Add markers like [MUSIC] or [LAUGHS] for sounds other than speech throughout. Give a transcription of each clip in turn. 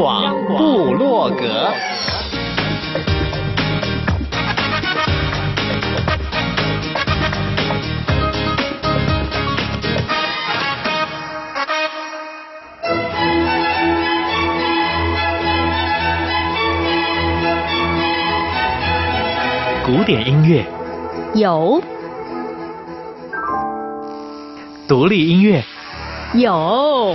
广部落格，古典音乐。有，独立音乐。有。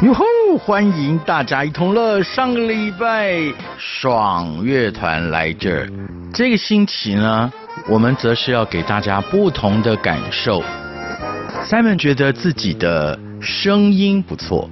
哟吼！欢迎大家一同乐。上个礼拜爽乐团来这儿，这个星期呢，我们则是要给大家不同的感受。Simon 觉得自己的声音不错，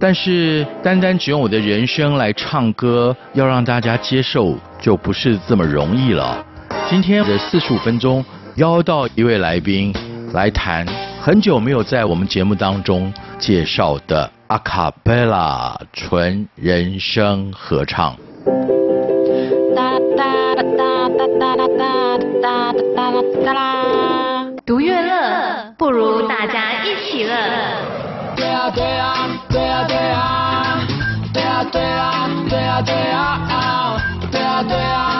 但是单单只用我的人声来唱歌，要让大家接受就不是这么容易了。今天的四十五分钟邀到一位来宾来谈很久没有在我们节目当中介绍的。阿卡贝拉纯人声合唱。独乐乐，不如大家一起乐。对啊对啊对啊对啊对啊对啊对啊对啊对啊对啊对啊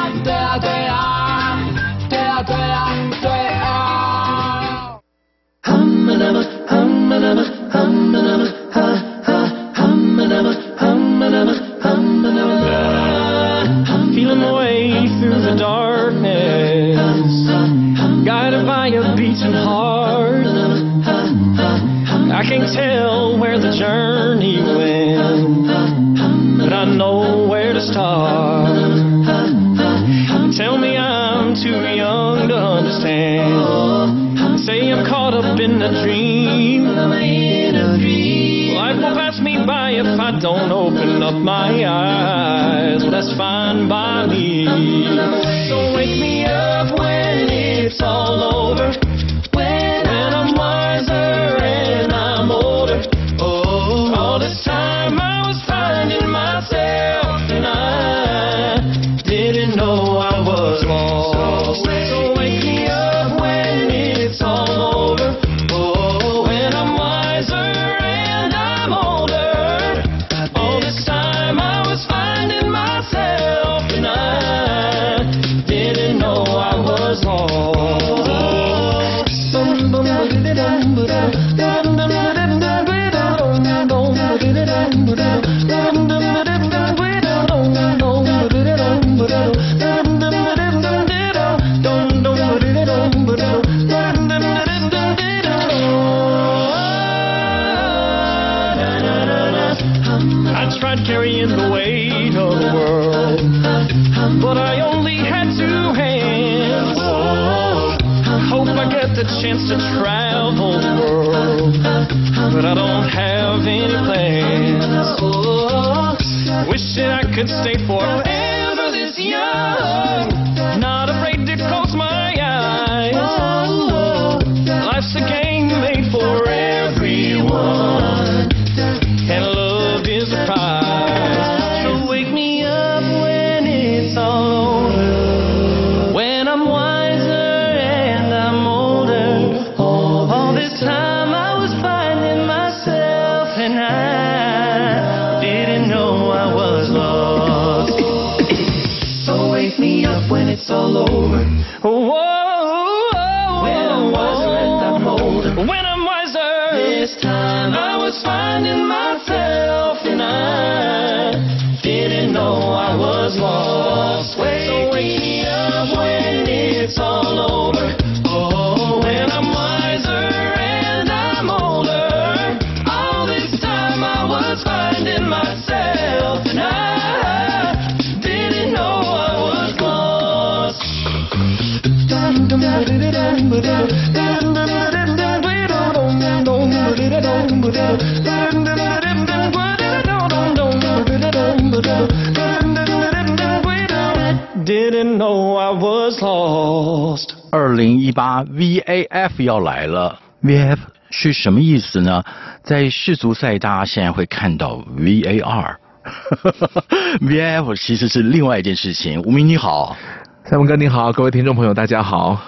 Feeling my way through the darkness, guided by a beating heart. I can't tell where the journey went, but I know where to start. Tell me I'm too young to understand. Say I'm caught up in a dream by if I don't open up my eyes. That's fine by me. VAF 要来了，VAF 是什么意思呢？在世足赛，大家现在会看到 VAR，VAF [LAUGHS] 其实是另外一件事情。吴明你好，赛文哥你好，各位听众朋友大家好，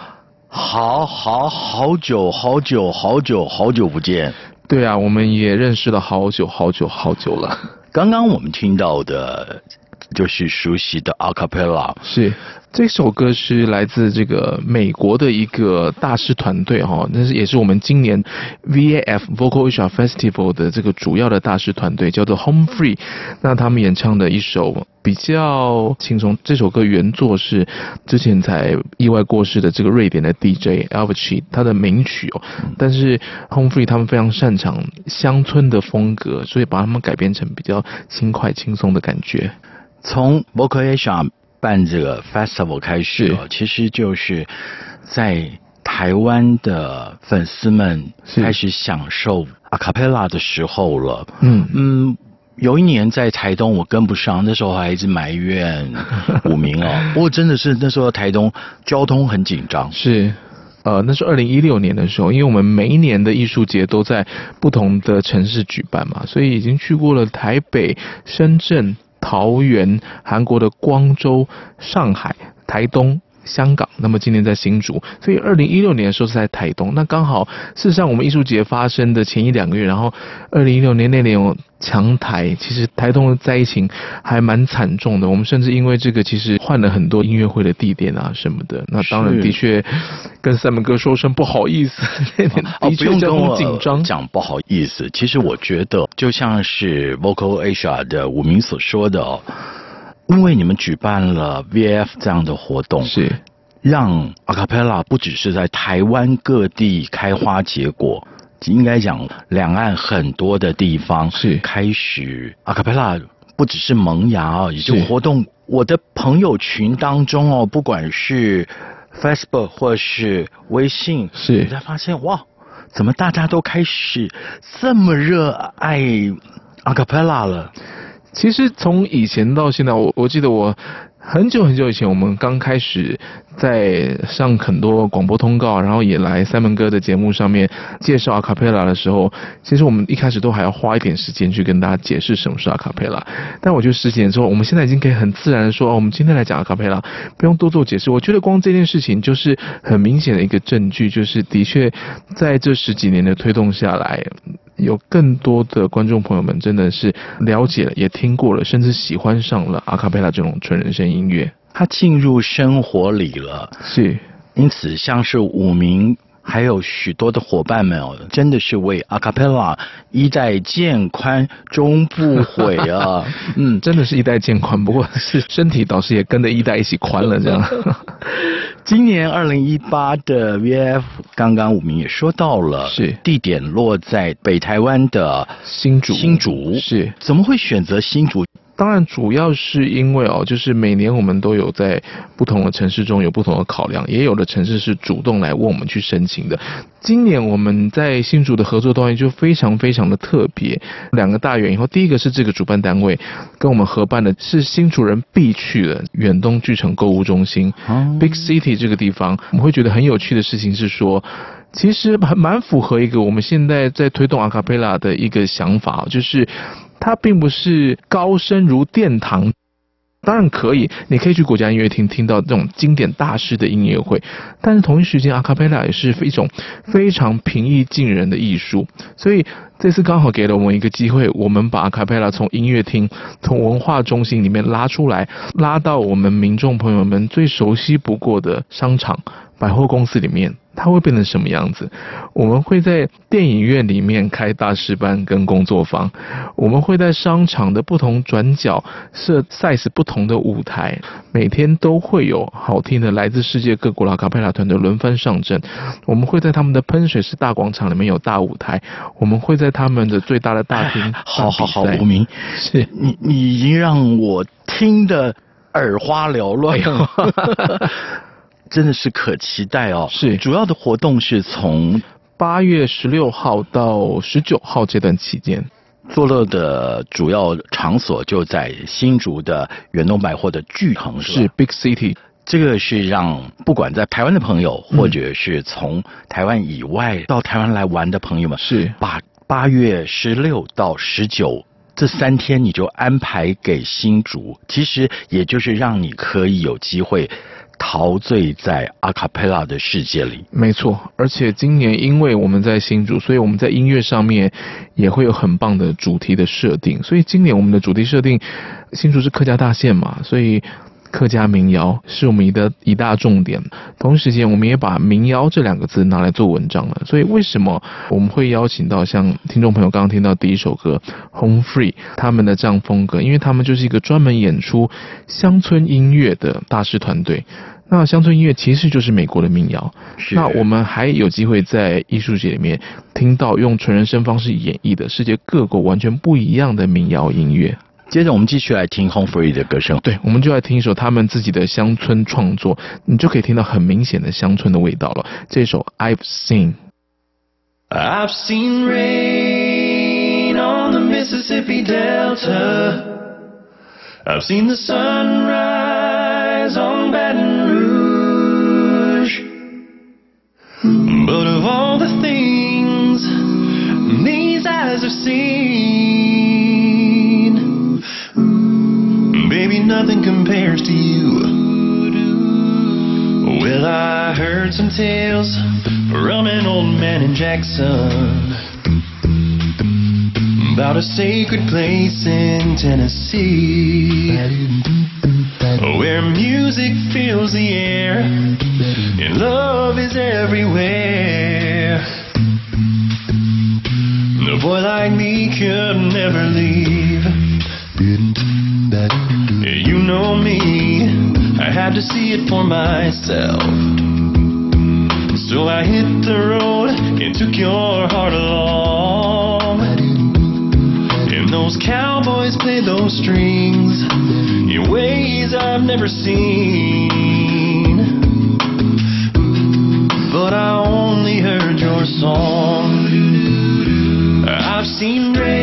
好好好久好久好久好久不见。对啊，我们也认识了好久好久好久了。刚刚我们听到的。就是熟悉的 Acapella，是这首歌是来自这个美国的一个大师团队哈，那是也是我们今年 VAF Vocal Asia Festival 的这个主要的大师团队，叫做 Home Free。那他们演唱的一首比较轻松，这首歌原作是之前才意外过世的这个瑞典的 DJ Avicii 他的名曲哦。但是 Home Free 他们非常擅长乡村的风格，所以把他们改编成比较轻快轻松的感觉。从 Vocal Asia 办这个 festival 开始，其实就是在台湾的粉丝们开始享受 acapella 的时候了。嗯嗯，有一年在台东我跟不上，那时候还一直埋怨 [LAUGHS] 武明哦。不过真的是那时候台东交通很紧张。是，呃，那是二零一六年的时候，因为我们每一年的艺术节都在不同的城市举办嘛，所以已经去过了台北、深圳。桃园、韩国的光州、上海、台东、香港，那么今年在新竹，所以二零一六年的时候是在台东，那刚好事实上我们艺术节发生的前一两个月，然后二零一六年那年有强台，其实台东的灾情还蛮惨重的，我们甚至因为这个其实换了很多音乐会的地点啊什么的，那当然的确跟赛门哥说声不好意思，[LAUGHS] 那年的确交通紧张，讲不好意思，其实我觉得就像是 Vocal Asia 的武明所说的哦。因为你们举办了 VAF 这样的活动，是让 Acapella 不只是在台湾各地开花结果，应该讲两岸很多的地方是开始 Acapella 不只是萌芽啊，也就活动。我的朋友群当中哦，不管是 Facebook 或是微信，是你才发现哇，怎么大家都开始这么热爱 Acapella 了？其实从以前到现在，我我记得我很久很久以前，我们刚开始在上很多广播通告，然后也来三门哥的节目上面介绍阿卡贝拉的时候，其实我们一开始都还要花一点时间去跟大家解释什么是阿卡贝拉。但我觉得十几年之后，我们现在已经可以很自然的说，我们今天来讲阿卡贝拉，不用多做解释。我觉得光这件事情就是很明显的一个证据，就是的确在这十几年的推动下来。有更多的观众朋友们真的是了解了，也听过了，甚至喜欢上了阿卡贝拉这种纯人声音乐，它进入生活里了。是，因此像是五名还有许多的伙伴们哦，真的是为阿卡贝拉一代渐宽终不悔啊！[LAUGHS] 嗯，真的是一代渐宽，不过是身体倒是也跟着一代一起宽了这样。[LAUGHS] 今年二零一八的 VAF，刚刚武明也说到了，是地点落在北台湾的新竹。新竹是怎么会选择新竹？当然，主要是因为哦，就是每年我们都有在不同的城市中有不同的考量，也有的城市是主动来问我们去申请的。今年我们在新竹的合作单位就非常非常的特别，两个大原因。第一个是这个主办单位跟我们合办的是新竹人必去的远东巨城购物中心，Big City 这个地方，我们会觉得很有趣的事情是说，其实蛮蛮符合一个我们现在在推动阿卡贝拉的一个想法，就是。它并不是高声如殿堂，当然可以，你可以去国家音乐厅听到这种经典大师的音乐会，但是同一时间，阿卡贝拉也是一种非常平易近人的艺术，所以这次刚好给了我们一个机会，我们把阿卡贝拉从音乐厅、从文化中心里面拉出来，拉到我们民众朋友们最熟悉不过的商场、百货公司里面。它会变成什么样子？我们会在电影院里面开大师班跟工作坊，我们会在商场的不同转角设 size 不同的舞台，每天都会有好听的来自世界各国的卡佩拉团队轮番上阵。我们会在他们的喷水式大广场里面有大舞台，我们会在他们的最大的大厅。[LAUGHS] 好好好，无名，是你你已经让我听得耳花缭乱。[LAUGHS] 真的是可期待哦。是，主要的活动是从八月十六号到十九号这段期间，作乐的主要场所就在新竹的远东百货的巨恒，是，是 Big City。这个是让不管在台湾的朋友，或者是从台湾以外到台湾来玩的朋友们，是把八月十六到十九这三天你就安排给新竹，其实也就是让你可以有机会陶醉在阿卡贝拉的世界里。没错，而且今年因为我们在新竹，所以我们在音乐上面也会有很棒的主题的设定。所以今年我们的主题设定，新竹是客家大县嘛，所以。客家民谣是我们的一大重点，同时间我们也把民谣这两个字拿来做文章了。所以为什么我们会邀请到像听众朋友刚刚听到第一首歌《Home Free》他们的这样风格？因为他们就是一个专门演出乡村音乐的大师团队。那乡村音乐其实就是美国的民谣。那我们还有机会在艺术节里面听到用纯人声方式演绎的世界各国完全不一样的民谣音乐。接着我们继续来听 Home Free 的歌声，对，我们就来听一首他们自己的乡村创作，你就可以听到很明显的乡村的味道了。这首 I've Seen。I've seen rain on the Mississippi Delta. I've seen the sunrise on Baton Rouge. But of all the things these eyes have seen. nothing compares to you. Well, I heard some tales from an old man in Jackson about a sacred place in Tennessee where music fills the air and love is everywhere. A boy like me could never leave. You know me, I had to see it for myself. So I hit the road and took your heart along. And those cowboys played those strings in ways I've never seen. But I only heard your song. I've seen rain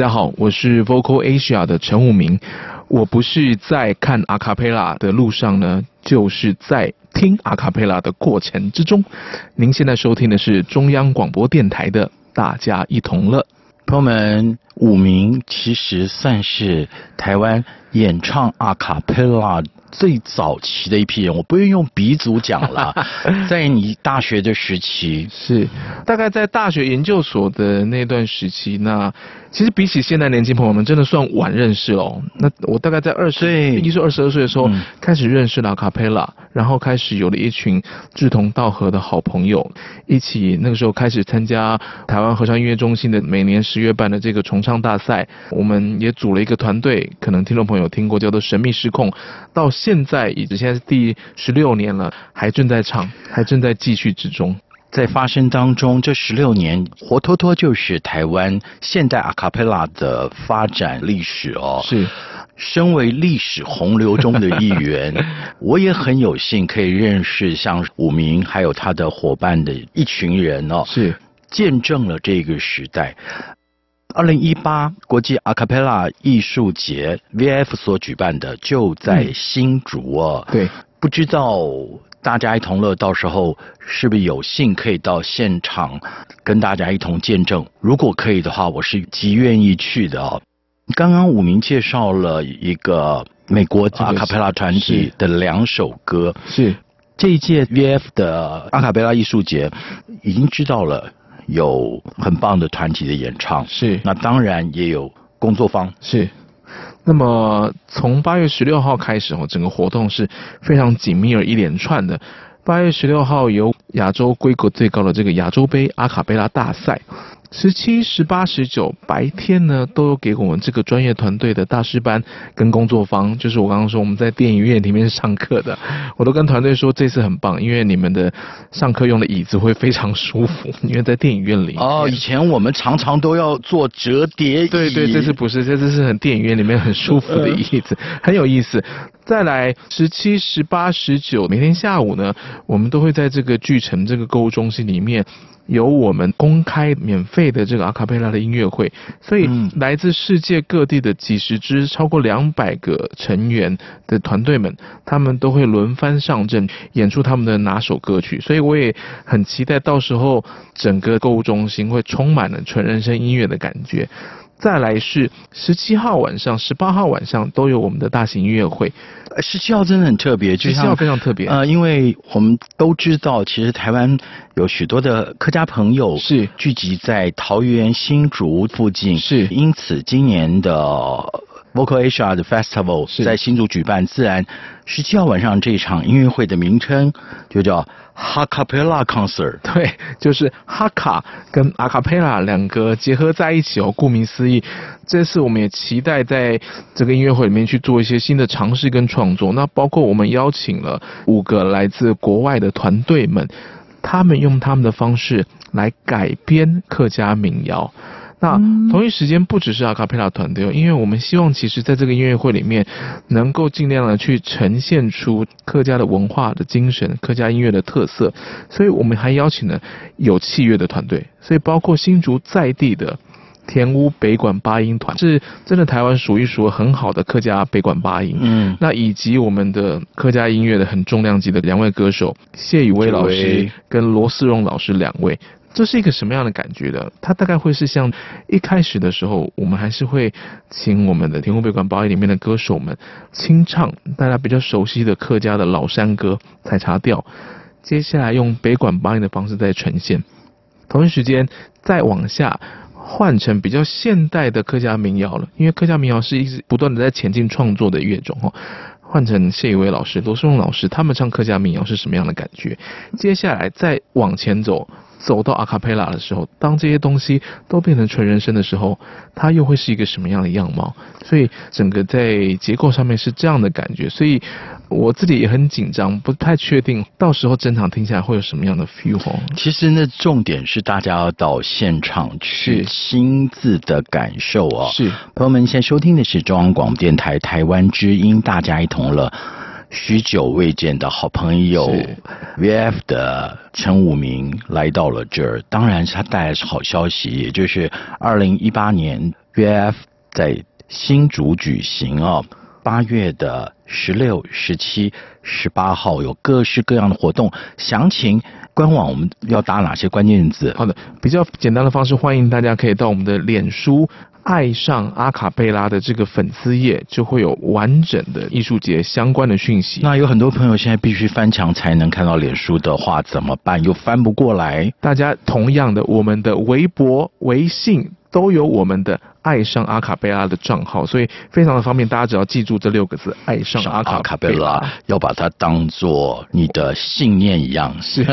家好，我是 Vocal Asia 的陈武明。我不是在看阿卡贝拉的路上呢，就是在听阿卡贝拉的过程之中。您现在收听的是中央广播电台的《大家一同乐》。朋友们，武明其实算是台湾演唱阿卡贝拉最早期的一批人，我不愿意用鼻祖讲了，[LAUGHS] 在你大学的时期，是大概在大学研究所的那段时期，那其实比起现在年轻朋友们，真的算晚认识哦。那我大概在二十一岁、二十二岁的时候、嗯、开始认识了卡佩拉，然后开始有了一群志同道合的好朋友，一起那个时候开始参加台湾合唱音乐中心的每年十月办的这个重唱大赛，我们也组了一个团队，可能听众朋友听过，叫做神秘失控，到。现在已经现在是第十六年了，还正在唱，还正在继续之中，在发生当中。这十六年活脱脱就是台湾现代阿卡贝拉的发展历史哦。是，身为历史洪流中的一员，[LAUGHS] 我也很有幸可以认识像武明还有他的伙伴的一群人哦。是，见证了这个时代。二零一八国际阿卡贝拉艺术节 VF 所举办的就在新竹哦。对，不知道大家一同乐到时候是不是有幸可以到现场跟大家一同见证？如果可以的话，我是极愿意去的哦。刚刚武明介绍了一个美国阿卡贝拉团体的两首歌，是这一届 VF 的阿卡贝拉艺术节已经知道了。有很棒的团体的演唱，是，那当然也有工作方，是。那么从八月十六号开始，哦，整个活动是非常紧密而一连串的。八月十六号由亚洲规格最高的这个亚洲杯阿卡贝拉大赛。十七、十八、十九白天呢，都有给我们这个专业团队的大师班跟工作坊，就是我刚刚说我们在电影院里面上课的，[LAUGHS] 我都跟团队说这次很棒，因为你们的上课用的椅子会非常舒服，因为在电影院里。哦，以前我们常常都要做折叠椅。对对，这次不是，这次是很电影院里面很舒服的椅子，很有意思。再来十七、十八、十九，每天下午呢，我们都会在这个巨城这个购物中心里面。有我们公开免费的这个阿卡贝拉的音乐会，所以来自世界各地的几十支、超过两百个成员的团队们，他们都会轮番上阵演出他们的拿手歌曲，所以我也很期待到时候整个购物中心会充满了纯人声音乐的感觉。再来是十七号晚上、十八号晚上都有我们的大型音乐会。十七号真的很特别，十七号非常特别。呃，因为我们都知道，其实台湾有许多的客家朋友是聚集在桃园新竹附近，是因此今年的 Vocal Asia 的 Festival 在新竹举办，自然十七号晚上这一场音乐会的名称就叫。哈卡贝拉 concert，对，就是哈卡跟阿卡贝拉两个结合在一起哦。顾名思义，这次我们也期待在这个音乐会里面去做一些新的尝试跟创作。那包括我们邀请了五个来自国外的团队们，他们用他们的方式来改编客家民谣。那同一时间不只是阿卡贝拉团队，因为我们希望其实在这个音乐会里面，能够尽量的去呈现出客家的文化的精神、客家音乐的特色，所以我们还邀请了有器乐的团队，所以包括新竹在地的田屋北管八音团，是真的台湾数一数很好的客家北管八音。嗯，那以及我们的客家音乐的很重量级的两位歌手谢宇威老师跟罗思荣老师两位。这是一个什么样的感觉的？它大概会是像一开始的时候，我们还是会请我们的田湖北管八音里面的歌手们清唱大家比较熟悉的客家的老山歌采茶调，接下来用北管八音的方式再呈现。同一时间再往下换成比较现代的客家民谣了，因为客家民谣是一直不断的在前进创作的乐种哦。换成谢宇威老师、罗世荣老师，他们唱客家民谣是什么样的感觉？接下来再往前走。走到阿卡贝拉的时候，当这些东西都变成纯人声的时候，它又会是一个什么样的样貌？所以整个在结构上面是这样的感觉，所以我自己也很紧张，不太确定到时候整场听起来会有什么样的 feel。其实那重点是大家要到现场去亲自的感受啊、哦。是，朋友们，现在收听的是中央广播电台台湾之音，大家一同乐。许久未见的好朋友，VF 的陈武明来到了这儿，当然是他带来是好消息，也就是二零一八年 VF 在新竹举行啊。八月的十六、十七、十八号有各式各样的活动，详情官网我们要打哪些关键字？好的，比较简单的方式，欢迎大家可以到我们的脸书“爱上阿卡贝拉”的这个粉丝页，就会有完整的艺术节相关的讯息。那有很多朋友现在必须翻墙才能看到脸书的话，怎么办？又翻不过来。大家同样的，我们的微博、微信。都有我们的爱上阿卡贝拉的账号，所以非常的方便。大家只要记住这六个字“爱上阿卡贝拉”，要把它当做你的信念一样。是，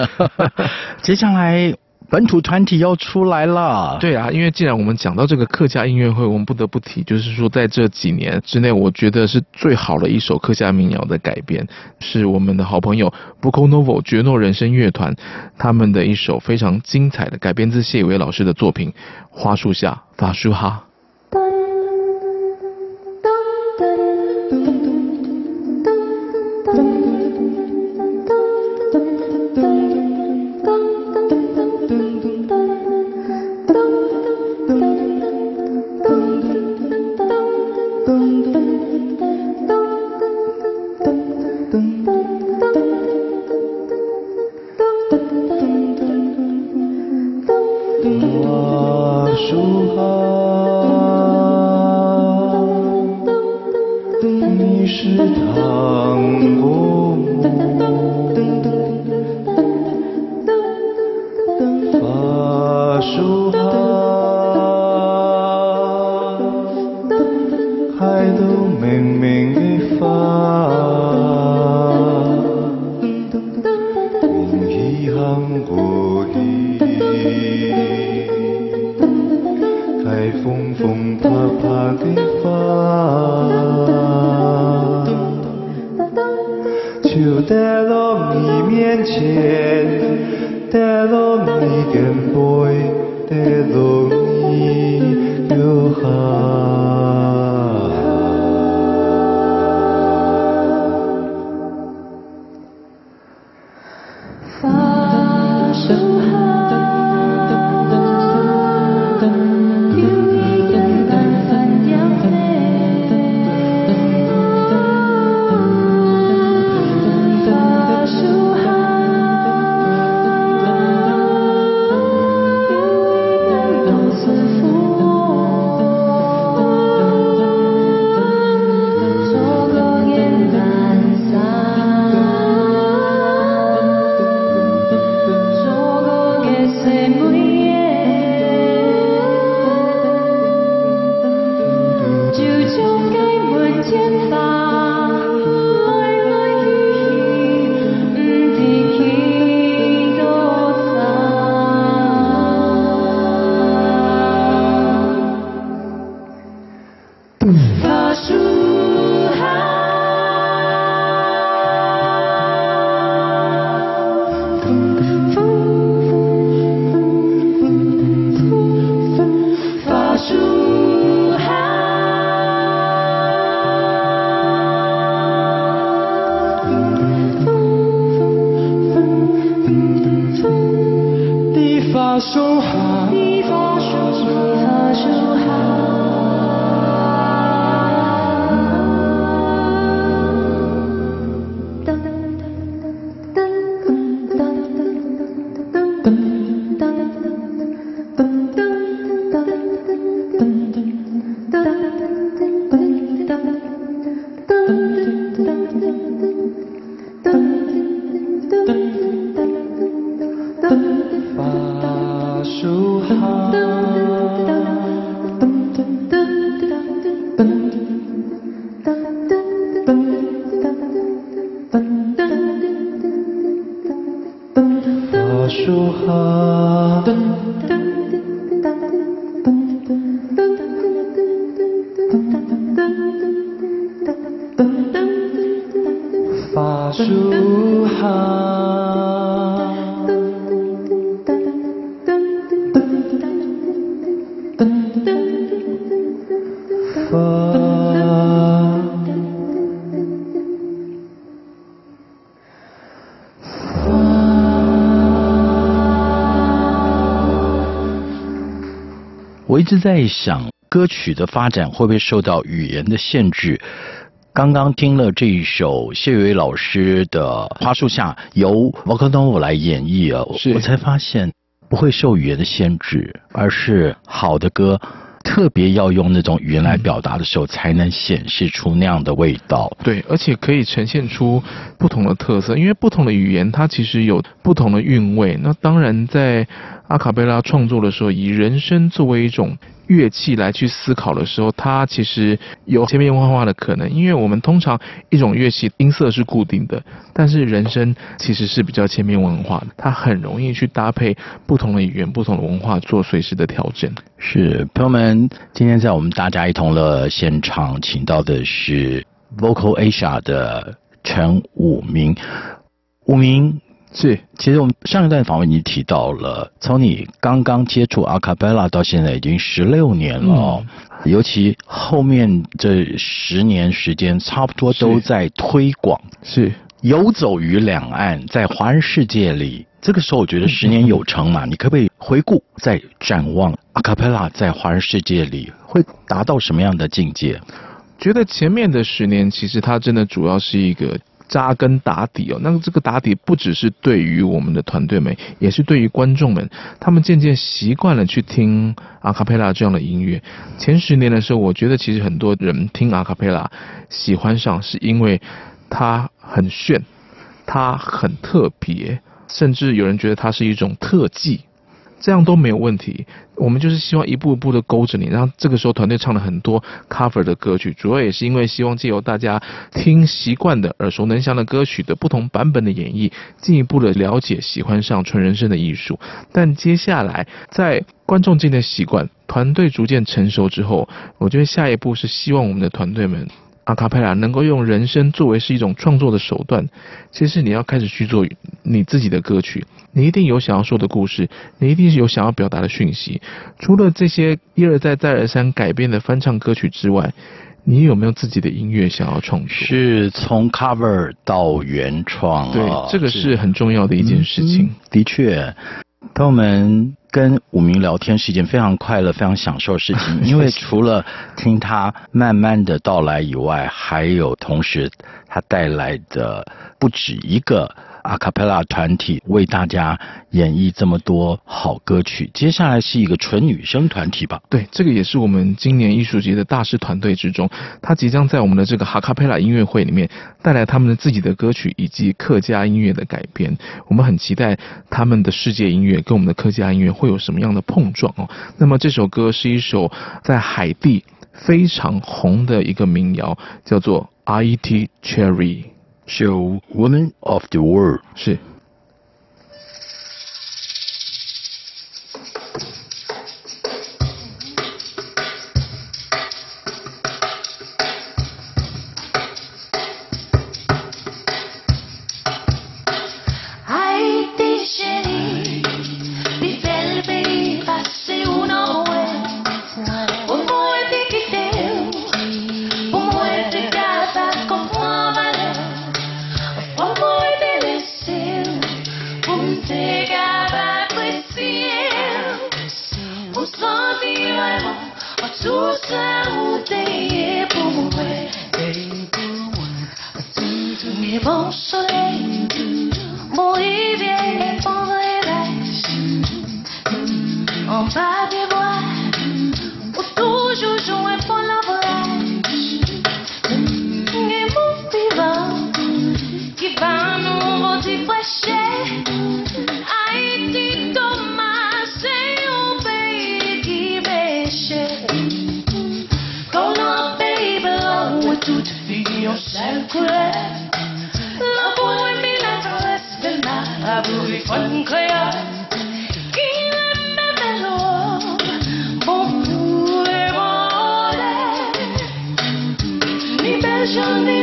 [LAUGHS] 接下来。本土团体要出来了，对啊，因为既然我们讲到这个客家音乐会，我们不得不提，就是说在这几年之内，我觉得是最好的一首客家民谣的改编，是我们的好朋友 b o c o Novo 绝诺人生乐团他们的一首非常精彩的改编自谢伟老师的作品《花树下法树哈》。我一直在想，歌曲的发展会不会受到语言的限制？刚刚听了这一首谢伟老师的《花树下》，由 Vocaloid 来演绎啊，我才发现不会受语言的限制，而是好的歌。特别要用那种语言来表达的时候，才能显示出那样的味道。对，而且可以呈现出不同的特色，因为不同的语言它其实有不同的韵味。那当然，在阿卡贝拉创作的时候，以人声作为一种。乐器来去思考的时候，它其实有千变万化的可能。因为我们通常一种乐器音色是固定的，但是人声其实是比较千变万化的，它很容易去搭配不同的语言、不同的文化做随时的调整。是，朋友们，今天在我们大家一同乐现场，请到的是 Vocal Asia 的陈武明，武明。是，其实我们上一段访问已经提到了，从你刚刚接触阿卡贝拉到现在已经十六年了，嗯，尤其后面这十年时间，差不多都在推广，是游走于两岸，在华人世界里，这个时候我觉得十年有成嘛，嗯，你可不可以回顾再展望阿卡贝拉在华人世界里会达到什么样的境界？觉得前面的十年其实它真的主要是一个。扎根打底哦，那这个打底不只是对于我们的团队们，也是对于观众们，他们渐渐习惯了去听阿卡贝拉这样的音乐。前十年的时候，我觉得其实很多人听阿卡贝拉喜欢上，是因为它很炫，它很特别，甚至有人觉得它是一种特技。这样都没有问题，我们就是希望一步一步的勾着你，然后这个时候团队唱了很多 cover 的歌曲，主要也是因为希望借由大家听习惯的耳熟能详的歌曲的不同版本的演绎，进一步的了解、喜欢上纯人声的艺术。但接下来在观众渐渐习惯，团队逐渐成熟之后，我觉得下一步是希望我们的团队们。阿卡贝拉能够用人声作为是一种创作的手段，其实你要开始去做你自己的歌曲，你一定有想要说的故事，你一定是有想要表达的讯息。除了这些一而再再而三改编的翻唱歌曲之外，你有没有自己的音乐想要创作？是从 cover 到原创，对，这个是很重要的一件事情。嗯，的确，朋友们。跟武明聊天是一件非常快乐、非常享受的事情，[LAUGHS] 因为除了听他慢慢的到来以外，还有同时他带来的不止一个。阿卡贝拉团体为大家演绎这么多好歌曲，接下来是一个纯女生团体吧？对，这个也是我们今年艺术节的大师团队之中，他即将在我们的这个哈卡贝拉音乐会里面带来他们的自己的歌曲以及客家音乐的改编。我们很期待他们的世界音乐跟我们的客家音乐会有什么样的碰撞哦。那么这首歌是一首在海地非常红的一个民谣，叫做《I T Cherry》。Show Women of the World 是。Bon soleil, mon rivière est en vrai On va dévoiler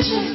music.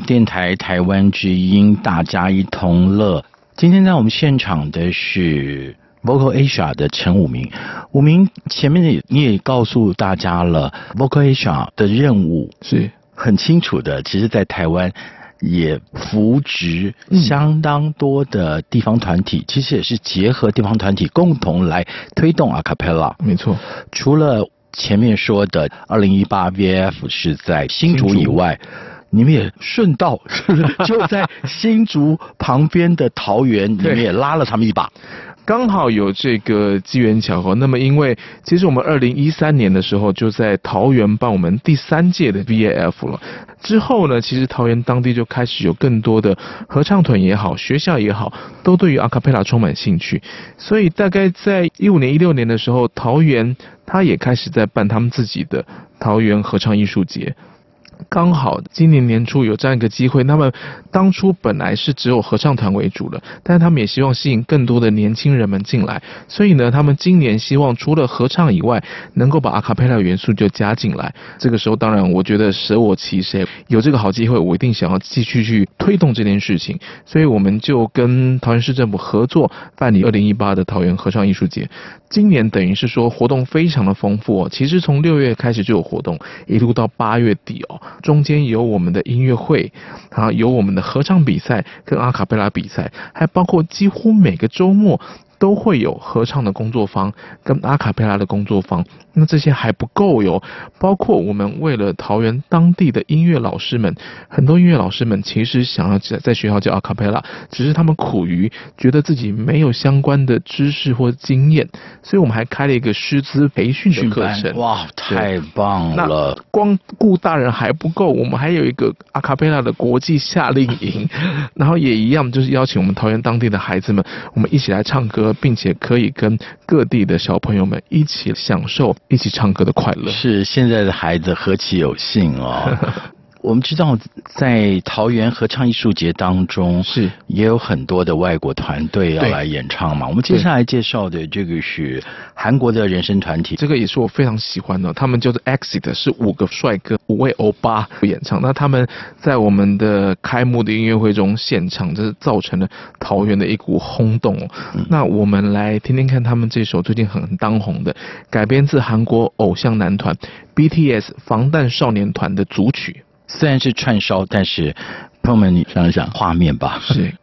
电台台湾之音，大家一同乐。今天在我们现场的是 Vocal Asia 的陈武明。武明前面也你也告诉大家了，Vocal Asia 的任务是很清楚的。其实，在台湾也扶植相当多的地方团体，嗯、其实也是结合地方团体共同来推动 Acapella。没错，除了前面说的二零一八 VAF 是在新竹以外。你们也顺道，[LAUGHS] 就在新竹旁边的桃园，你们也拉了他们一把，[LAUGHS] 刚好有这个机缘巧合。那么，因为其实我们二零一三年的时候就在桃园办我们第三届的 VAF 了。之后呢，其实桃园当地就开始有更多的合唱团也好，学校也好，都对于阿卡贝拉充满兴趣。所以大概在一五年、一六年的时候，桃园他也开始在办他们自己的桃园合唱艺术节。刚好今年年初有这样一个机会，那么当初本来是只有合唱团为主的，但是他们也希望吸引更多的年轻人们进来，所以呢，他们今年希望除了合唱以外，能够把阿卡贝拉元素就加进来。这个时候，当然我觉得舍我其谁，有这个好机会，我一定想要继续去推动这件事情，所以我们就跟桃园市政府合作办理二零一八的桃园合唱艺术节。今年等于是说活动非常的丰富哦，其实从六月开始就有活动，一路到八月底哦。中间有我们的音乐会，然后，有我们的合唱比赛跟阿卡贝拉比赛，还包括几乎每个周末。都会有合唱的工作坊跟阿卡贝拉的工作坊，那这些还不够哟。包括我们为了桃园当地的音乐老师们，很多音乐老师们其实想要在在学校教阿卡贝拉，只是他们苦于觉得自己没有相关的知识或经验，所以我们还开了一个师资培训的课程。哇，太棒了！光顾大人还不够，我们还有一个阿卡贝拉的国际夏令营，然后也一样，就是邀请我们桃园当地的孩子们，我们一起来唱歌。并且可以跟各地的小朋友们一起享受一起唱歌的快乐。是现在的孩子何其有幸哦！[LAUGHS] 我们知道，在桃园合唱艺术节当中，是也有很多的外国团队要来演唱嘛。我们接下来介绍的这个是韩国的人声团体，这个也是我非常喜欢的。他们叫做 EXIT，是五个帅哥、五位欧巴演唱。那他们在我们的开幕的音乐会中现场，这是造成了桃园的一股轰动。嗯、那我们来听听看他们这首最近很当红的，改编自韩国偶像男团 BTS 防弹少年团的组曲。虽然是串烧，但是朋友们，你想想画面吧，是。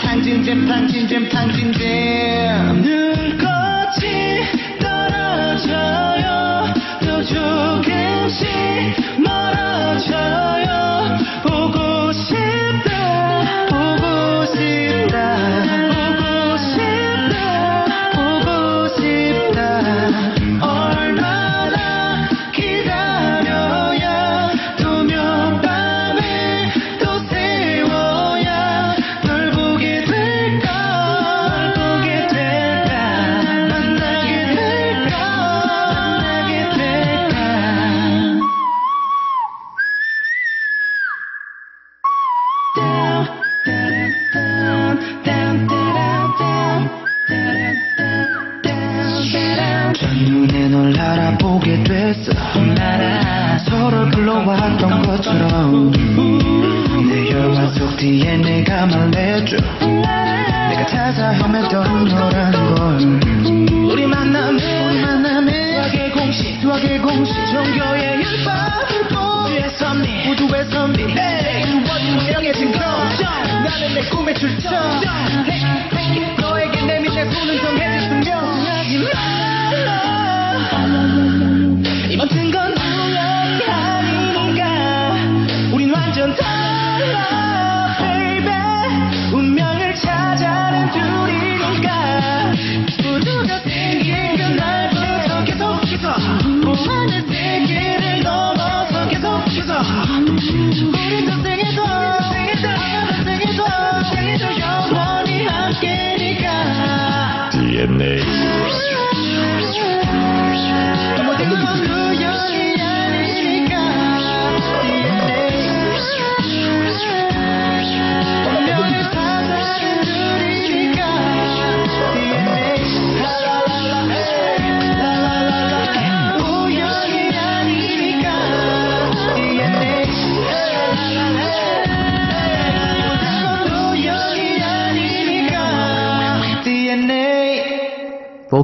潘金莲，潘金莲，潘金莲。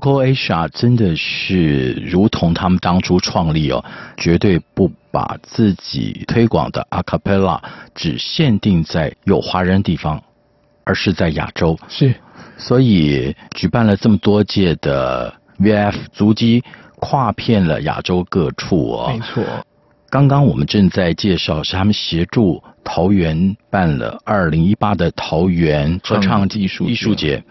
Vocal Asia 真的是如同他们当初创立哦，绝对不把自己推广的 a cappella 只限定在有华人地方，而是在亚洲。是所以举办了这么多届的 VF 足迹，跨遍了亚洲各处哦。没错。刚刚我们正在介绍，是他们协助桃园办了二零一八的桃园合唱艺术艺术节。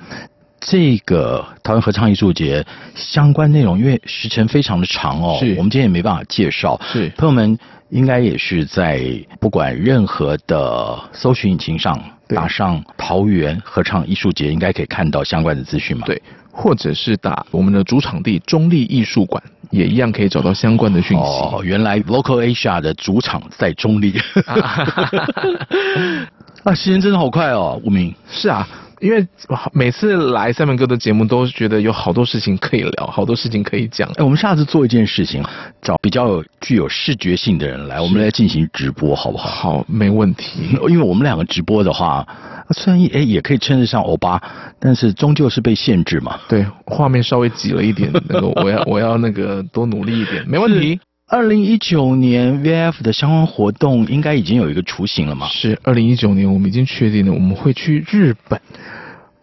这个桃园合唱艺术节相关内容，因为时程非常的长哦，我们今天也没办法介绍。是朋友们应该也是在不管任何的搜寻引擎上打上桃园合唱艺术节，应该可以看到相关的资讯嘛？对，或者是打我们的主场地中立艺术馆，也一样可以找到相关的讯息。哦，原来 Local Asia 的主场在中立。[LAUGHS] [LAUGHS] 啊，时间真的好快哦，吴明。是啊，因为每次来三门哥的节目，都觉得有好多事情可以聊，好多事情可以讲。哎，我们下次做一件事情，找比较有具有视觉性的人来，我们来进行直播，好不好？好，没问题。[LAUGHS] 因为我们两个直播的话，虽然哎也可以称得上欧巴，但是终究是被限制嘛。对，画面稍微挤了一点，那个我要我要那个多努力一点，没问题。二零一九年 VF 的相关活动应该已经有一个雏形了嘛？是，二零一九年我们已经确定了，我们会去日本，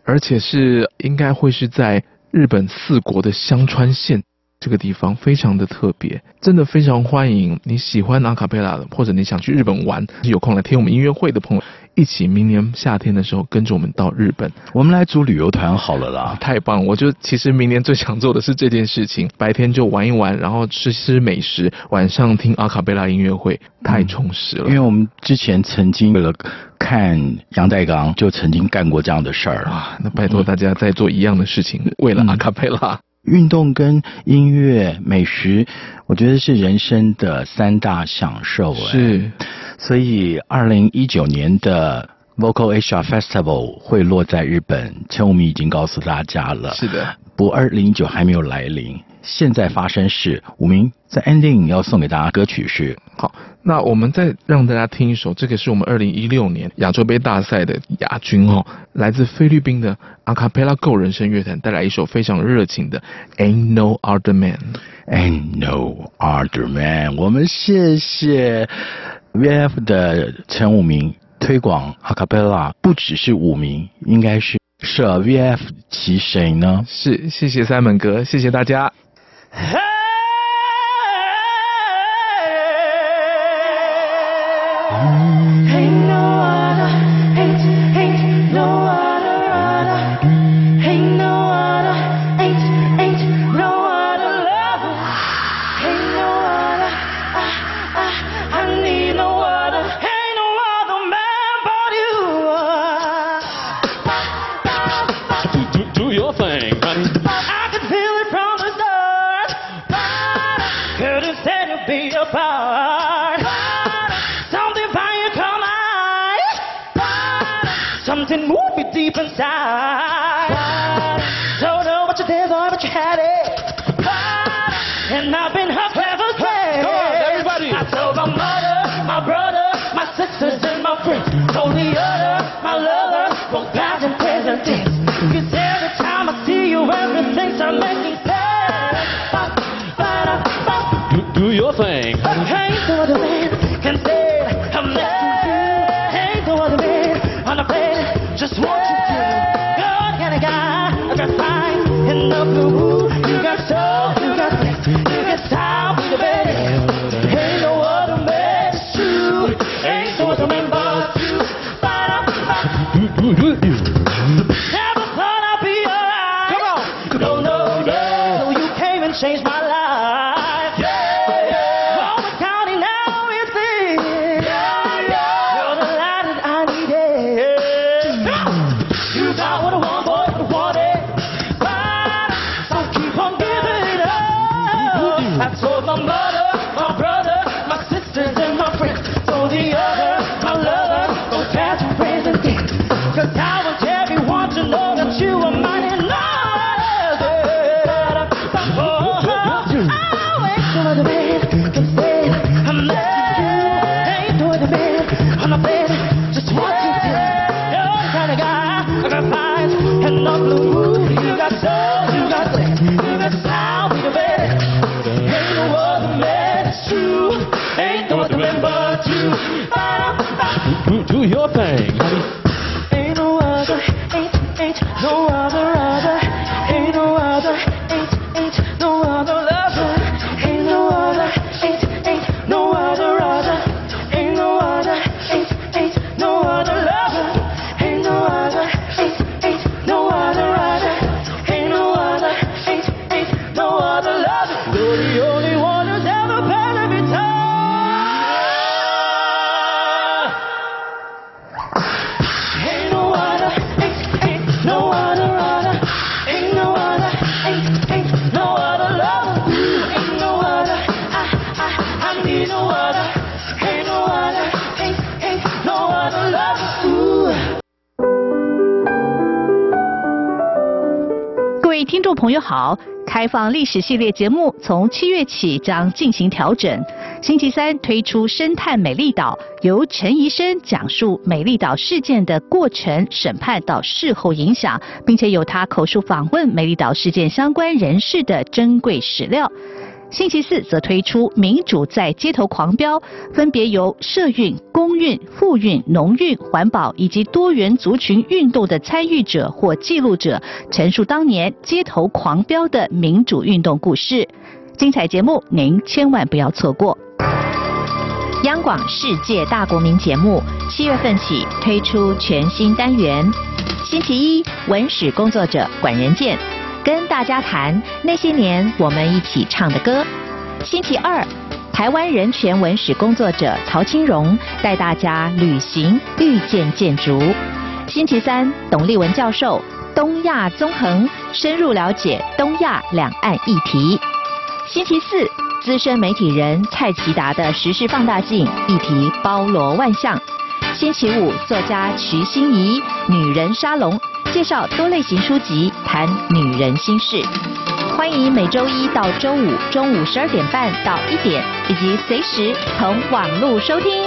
而且是应该会是在日本四国的香川县这个地方，非常的特别，真的非常欢迎你喜欢阿卡贝拉的，或者你想去日本玩，有空来听我们音乐会的朋友，一起明年夏天的时候跟着我们到日本，我们来组旅游团好了啦！太棒了！我就其实明年最想做的是这件事情，白天就玩一玩，然后吃吃美食，晚上听阿卡贝拉音乐会，太充实了。因为我们之前曾经为了看杨代刚，就曾经干过这样的事儿啊。那拜托大家再做一样的事情，嗯、为了阿卡贝拉。运动跟音乐、美食，我觉得是人生的三大享受。是，所以二零一九年的 Vocal Asia Festival 会落在日本，陈武明已经告诉大家了。是的，不过二零一九还没有来临。现在发生事，五名在 ending 要送给大家歌曲是好，那我们再让大家听一首，这个是我们二零一六年亚洲杯大赛的亚军哦，来自菲律宾的阿卡贝拉 Go 人声乐团带来一首非常热情的 Ain't No Other Man，Ain't No Other Man，我们谢谢 VF 的前五名推广阿卡贝拉，不只是五名，应该是舍 VF 其谁呢？是，谢谢三门哥，谢谢大家。Hey! Couldn't stand to be apart. Something fire come eyes. Something move me deep inside. Don't know what you did or what you had it. And I've been her clever. Come on, everybody. I told my mother, my brother, my sisters, and my friends. Told the other, my lover, both past and present things. Cause every time I see you, everything's a making 会看开我的胃好，开放历史系列节目从七月起将进行调整。星期三推出生态美丽岛，由陈怡生讲述美丽岛事件的过程、审判到事后影响，并且有他口述访问美丽岛事件相关人士的珍贵史料。星期四则推出民主在街头狂飙，分别由社运、公运、妇运、农运、环保以及多元族群运动的参与者或记录者，陈述当年街头狂飙的民主运动故事。精彩节目您千万不要错过。央广世界大国民节目七月份起推出全新单元，星期一文史工作者管仁健。跟大家谈那些年我们一起唱的歌。星期二，台湾人权文史工作者陶青荣带大家旅行遇见建筑。星期三，董立文教授东亚纵横深入了解东亚两岸议题。星期四，资深媒体人蔡奇达的时事放大镜议题包罗万象。星期五，作家徐欣怡女人沙龙。介绍多类型书籍，谈女人心事。欢迎每周一到周五中午十二点半到一点，以及随时从网络收听。